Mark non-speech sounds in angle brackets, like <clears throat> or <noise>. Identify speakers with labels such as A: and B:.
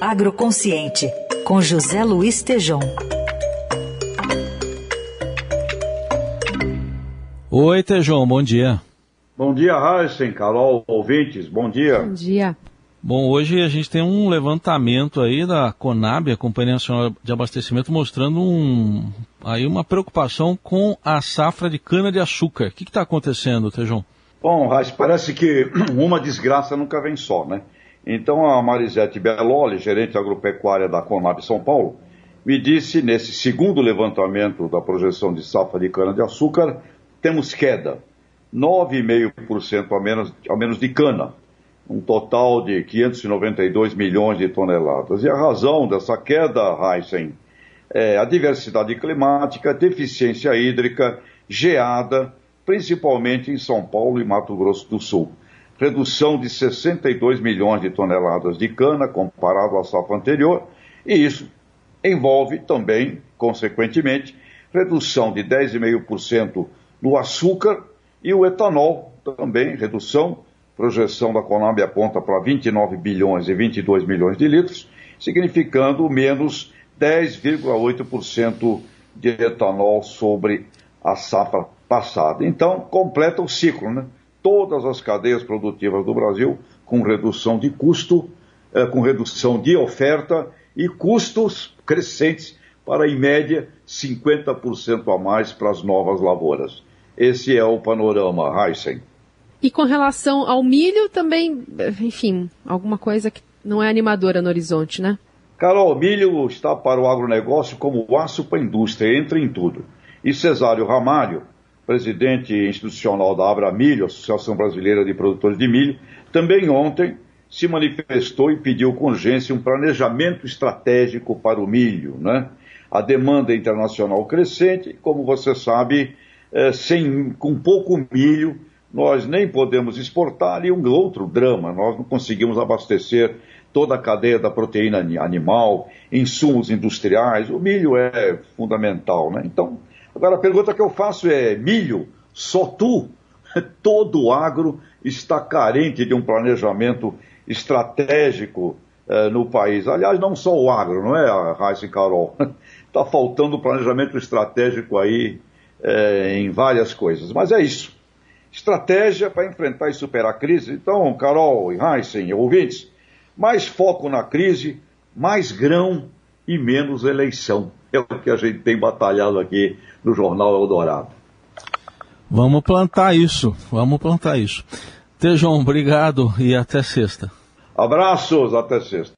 A: Agroconsciente, com José Luiz Tejom.
B: Oi, Tejom, bom dia.
C: Bom dia, Heisen, Carol, ouvintes, bom dia.
D: Bom dia.
B: Bom, hoje a gente tem um levantamento aí da Conab, a Companhia Nacional de Abastecimento, mostrando um, aí uma preocupação com a safra de cana-de-açúcar. O que está acontecendo, Tejão?
C: Bom, Raiz, parece que <clears throat> uma desgraça nunca vem só, né? Então a Marisete Belloli, gerente agropecuária da Conab São Paulo, me disse nesse segundo levantamento da projeção de safra de cana-de-açúcar, temos queda, 9,5% a menos, a menos de cana um total de 592 milhões de toneladas. E a razão dessa queda, Heisen, é a diversidade climática, deficiência hídrica, geada, principalmente em São Paulo e Mato Grosso do Sul. Redução de 62 milhões de toneladas de cana comparado à safra anterior, e isso envolve também, consequentemente, redução de 10,5% no açúcar e o etanol também, redução projeção da Conab aponta para 29 bilhões e 22 milhões de litros, significando menos 10,8% de etanol sobre a safra passada. Então, completa o ciclo, né? Todas as cadeias produtivas do Brasil com redução de custo, eh, com redução de oferta e custos crescentes para, em média, 50% a mais para as novas lavouras. Esse é o panorama, Heisen.
D: E com relação ao milho, também, enfim, alguma coisa que não é animadora no horizonte, né?
C: Carol, o milho está para o agronegócio como o aço para a indústria, entra em tudo. E Cesário Ramalho, presidente institucional da Abra Milho, Associação Brasileira de Produtores de Milho, também ontem se manifestou e pediu com urgência um planejamento estratégico para o milho. Né? A demanda internacional crescente, como você sabe, é, sem, com pouco milho, nós nem podemos exportar e um outro drama, nós não conseguimos abastecer toda a cadeia da proteína animal, insumos industriais, o milho é fundamental, né? Então, agora a pergunta que eu faço é, milho, só tu? <laughs> Todo o agro está carente de um planejamento estratégico eh, no país. Aliás, não só o agro, não é, Raíssa Carol? Está <laughs> faltando planejamento estratégico aí eh, em várias coisas. Mas é isso estratégia para enfrentar e superar a crise. Então, Carol e Heisen, ouvintes, mais foco na crise, mais grão e menos eleição. É o que a gente tem batalhado aqui no Jornal Eldorado.
B: Vamos plantar isso, vamos plantar isso. Tejão, obrigado e até sexta.
C: Abraços, até sexta.